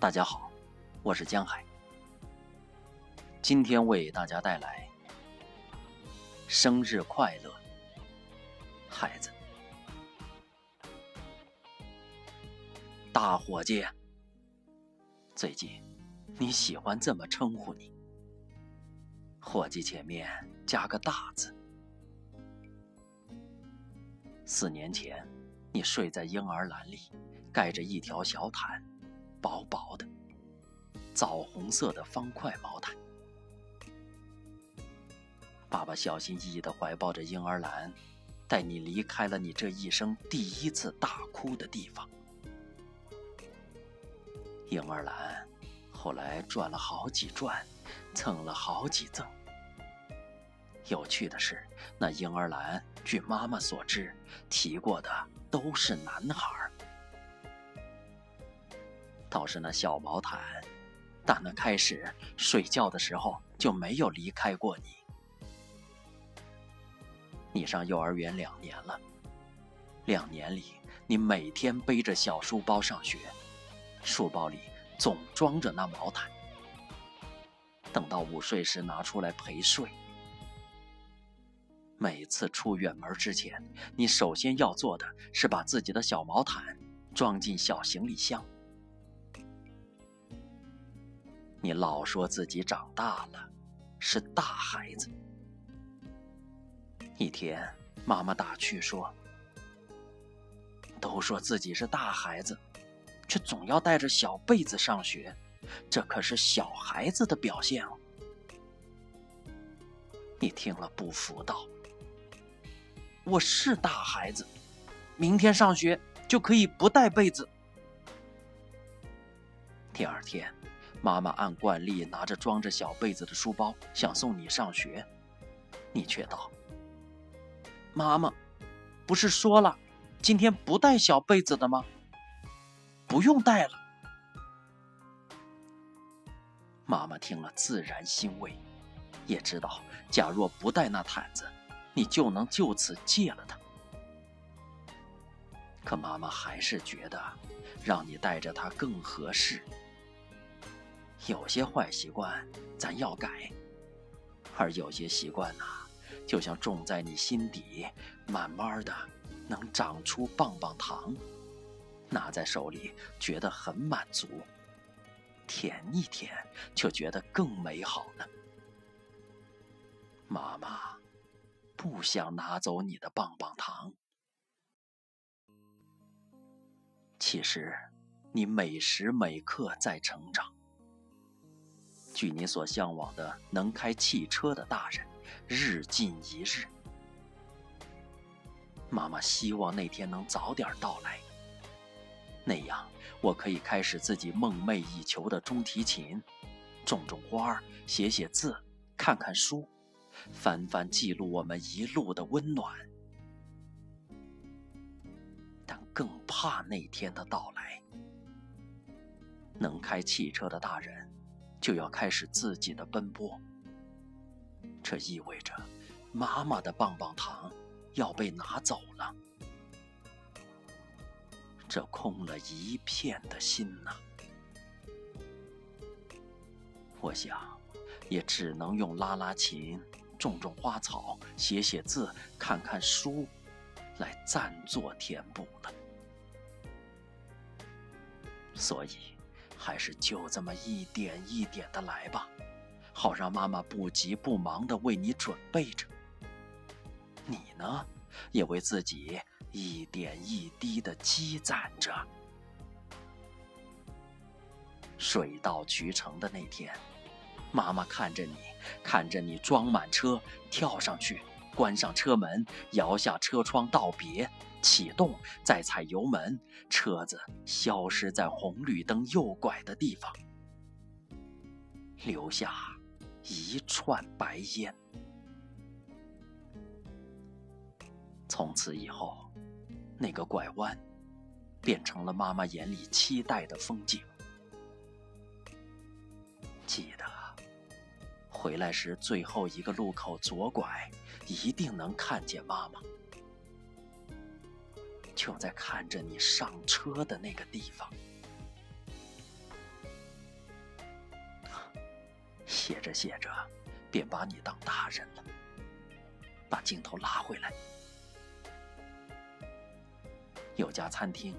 大家好，我是江海。今天为大家带来生日快乐，孩子。大伙计，最近你喜欢这么称呼你？伙计前面加个大字。四年前，你睡在婴儿篮里，盖着一条小毯。薄薄的枣红色的方块毛毯，爸爸小心翼翼地怀抱着婴儿篮，带你离开了你这一生第一次大哭的地方。婴儿篮后来转了好几转，蹭了好几蹭。有趣的是，那婴儿篮据妈妈所知，提过的都是男孩。倒是那小毛毯，打那开始睡觉的时候就没有离开过你。你上幼儿园两年了，两年里你每天背着小书包上学，书包里总装着那毛毯。等到午睡时拿出来陪睡。每次出远门之前，你首先要做的是把自己的小毛毯装进小行李箱。你老说自己长大了，是大孩子。一天，妈妈打趣说：“都说自己是大孩子，却总要带着小被子上学，这可是小孩子的表现哦。”你听了不服道：“我是大孩子，明天上学就可以不带被子。”第二天。妈妈按惯例拿着装着小被子的书包，想送你上学，你却道：“妈妈，不是说了，今天不带小被子的吗？不用带了。”妈妈听了自然欣慰，也知道假若不带那毯子，你就能就此戒了它。可妈妈还是觉得让你带着它更合适。有些坏习惯咱要改，而有些习惯呐，就像种在你心底，慢慢的能长出棒棒糖，拿在手里觉得很满足，舔一舔就觉得更美好呢。妈妈不想拿走你的棒棒糖，其实你每时每刻在成长。距你所向往的能开汽车的大人日近一日，妈妈希望那天能早点到来。那样，我可以开始自己梦寐以求的中提琴，种种花，写写字，看看书，翻翻记录我们一路的温暖。但更怕那天的到来，能开汽车的大人。就要开始自己的奔波，这意味着妈妈的棒棒糖要被拿走了，这空了一片的心呐！我想，也只能用拉拉琴、种种花草、写写字、看看书，来暂作填补了。所以。还是就这么一点一点的来吧，好让妈妈不急不忙的为你准备着。你呢，也为自己一点一滴的积攒着。水到渠成的那天，妈妈看着你，看着你装满车，跳上去，关上车门，摇下车窗道别。启动，再踩油门，车子消失在红绿灯右拐的地方，留下一串白烟。从此以后，那个拐弯变成了妈妈眼里期待的风景。记得回来时最后一个路口左拐，一定能看见妈妈。就在看着你上车的那个地方，写着写着，便把你当大人了。把镜头拉回来，有家餐厅，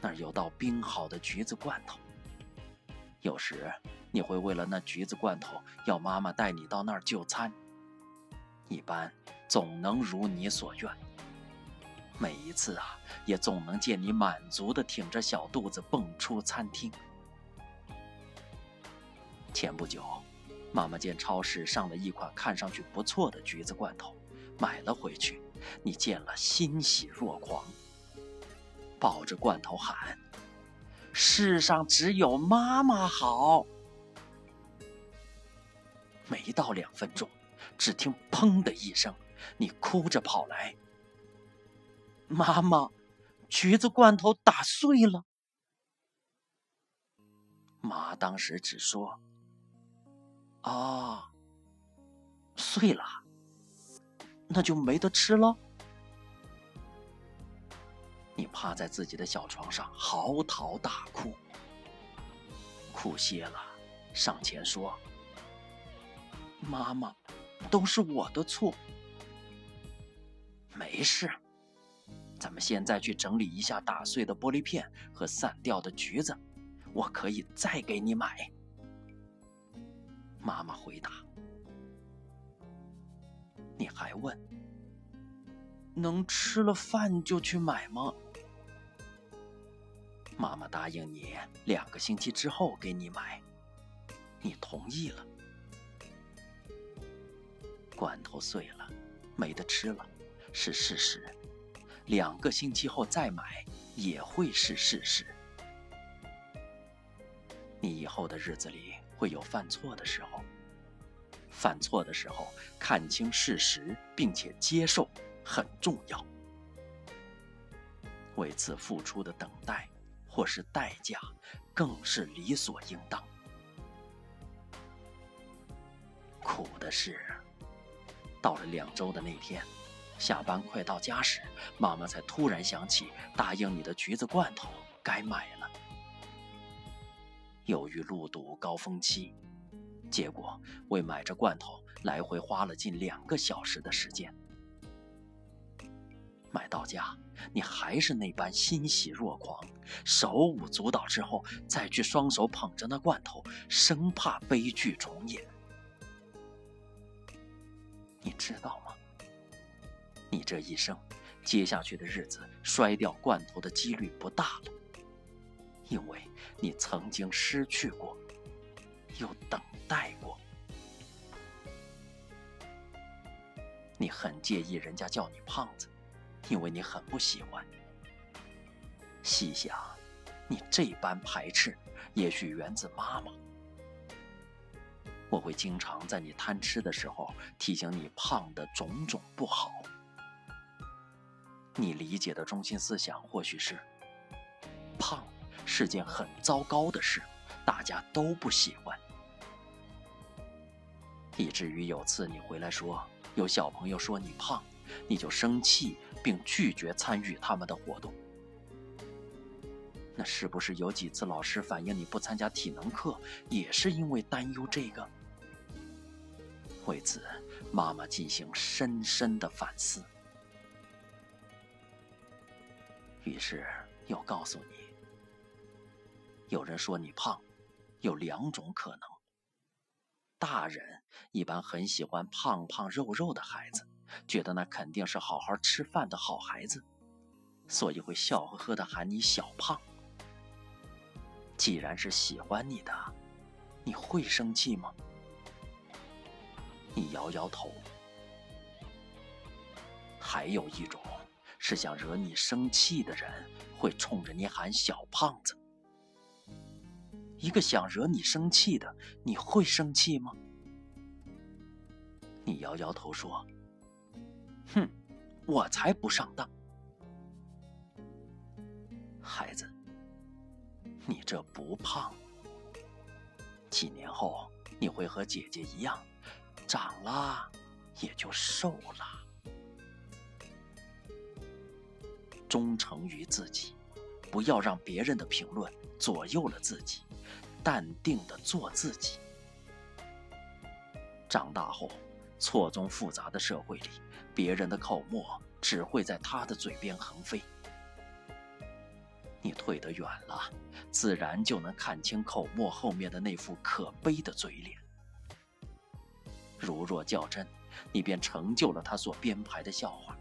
那儿有道冰好的橘子罐头。有时你会为了那橘子罐头，要妈妈带你到那儿就餐。一般总能如你所愿。每一次啊，也总能见你满足的挺着小肚子蹦出餐厅。前不久，妈妈见超市上了一款看上去不错的橘子罐头，买了回去。你见了欣喜若狂，抱着罐头喊：“世上只有妈妈好！”没到两分钟，只听“砰”的一声，你哭着跑来：“妈妈，橘子罐头打碎了。”妈当时只说。啊，碎了，那就没得吃了。你趴在自己的小床上嚎啕大哭，哭歇了，上前说：“妈妈，都是我的错。没事，咱们现在去整理一下打碎的玻璃片和散掉的橘子，我可以再给你买。”妈妈回答：“你还问，能吃了饭就去买吗？”妈妈答应你，两个星期之后给你买。你同意了。罐头碎了，没得吃了，是事实。两个星期后再买，也会是事实。你以后的日子里。会有犯错的时候，犯错的时候看清事实并且接受很重要。为此付出的等待或是代价，更是理所应当。苦的是，到了两周的那天，下班快到家时，妈妈才突然想起答应你的橘子罐头该买了。由于路堵高峰期，结果为买这罐头来回花了近两个小时的时间。买到家，你还是那般欣喜若狂，手舞足蹈之后，再去双手捧着那罐头，生怕悲剧重演。你知道吗？你这一生，接下去的日子摔掉罐头的几率不大了。因为你曾经失去过，又等待过，你很介意人家叫你胖子，因为你很不喜欢。细想，你这般排斥，也许源自妈妈。我会经常在你贪吃的时候提醒你胖的种种不好。你理解的中心思想或许是胖。是件很糟糕的事，大家都不喜欢，以至于有次你回来说有小朋友说你胖，你就生气并拒绝参与他们的活动。那是不是有几次老师反映你不参加体能课，也是因为担忧这个？为此，妈妈进行深深的反思，于是又告诉你。有人说你胖，有两种可能。大人一般很喜欢胖胖肉肉的孩子，觉得那肯定是好好吃饭的好孩子，所以会笑呵呵的喊你小胖。既然是喜欢你的，你会生气吗？你摇摇头。还有一种是想惹你生气的人，会冲着你喊小胖子。一个想惹你生气的，你会生气吗？你摇摇头说：“哼，我才不上当。”孩子，你这不胖，几年后你会和姐姐一样，长了也就瘦了。忠诚于自己，不要让别人的评论左右了自己。淡定的做自己，长大后，错综复杂的社会里，别人的口沫只会在他的嘴边横飞。你退得远了，自然就能看清口沫后面的那副可悲的嘴脸。如若较真，你便成就了他所编排的笑话。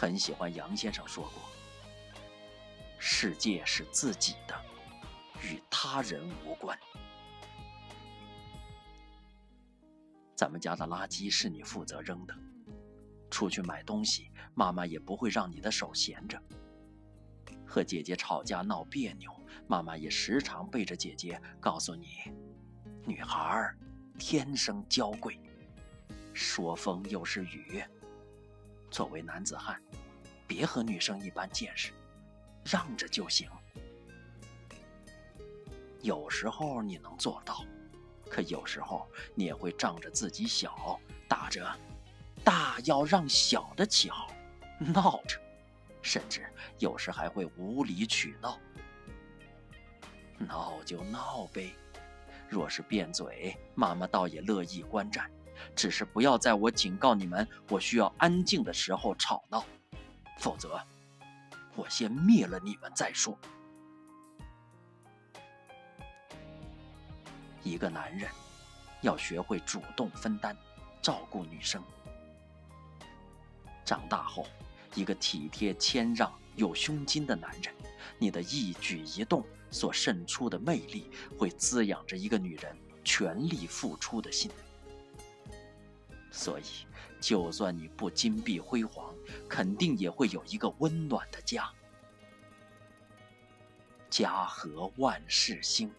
很喜欢杨先生说过：“世界是自己的，与他人无关。”咱们家的垃圾是你负责扔的，出去买东西，妈妈也不会让你的手闲着。和姐姐吵架闹别扭，妈妈也时常背着姐姐告诉你：“女孩儿天生娇贵，说风又是雨。作为男子汉，别和女生一般见识，让着就行。有时候你能做到。”可有时候你也会仗着自己小，打着“大要让小的”旗号闹着，甚至有时还会无理取闹。闹就闹呗，若是辩嘴，妈妈倒也乐意观战，只是不要在我警告你们我需要安静的时候吵闹，否则我先灭了你们再说。一个男人要学会主动分担，照顾女生。长大后，一个体贴、谦让、有胸襟的男人，你的一举一动所渗出的魅力，会滋养着一个女人全力付出的心。所以，就算你不金碧辉煌，肯定也会有一个温暖的家。家和万事兴。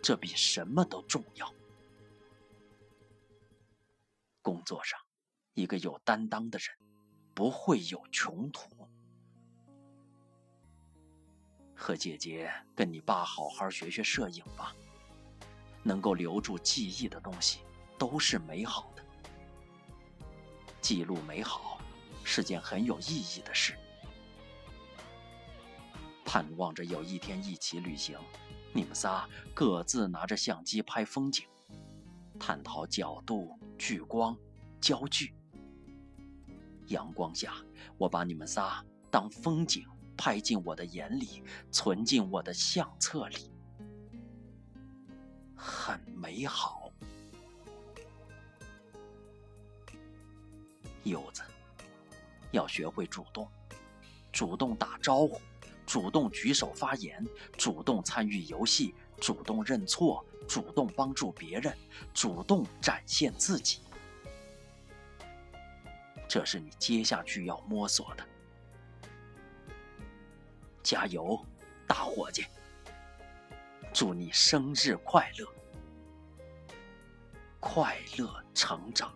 这比什么都重要。工作上，一个有担当的人不会有穷途。和姐姐跟你爸好好学学摄影吧，能够留住记忆的东西都是美好。记录美好是件很有意义的事。盼望着有一天一起旅行。你们仨各自拿着相机拍风景，探讨角度、聚光、焦距。阳光下，我把你们仨当风景拍进我的眼里，存进我的相册里，很美好。柚子，要学会主动，主动打招呼。主动举手发言，主动参与游戏，主动认错，主动帮助别人，主动展现自己，这是你接下去要摸索的。加油，大伙计！祝你生日快乐，快乐成长。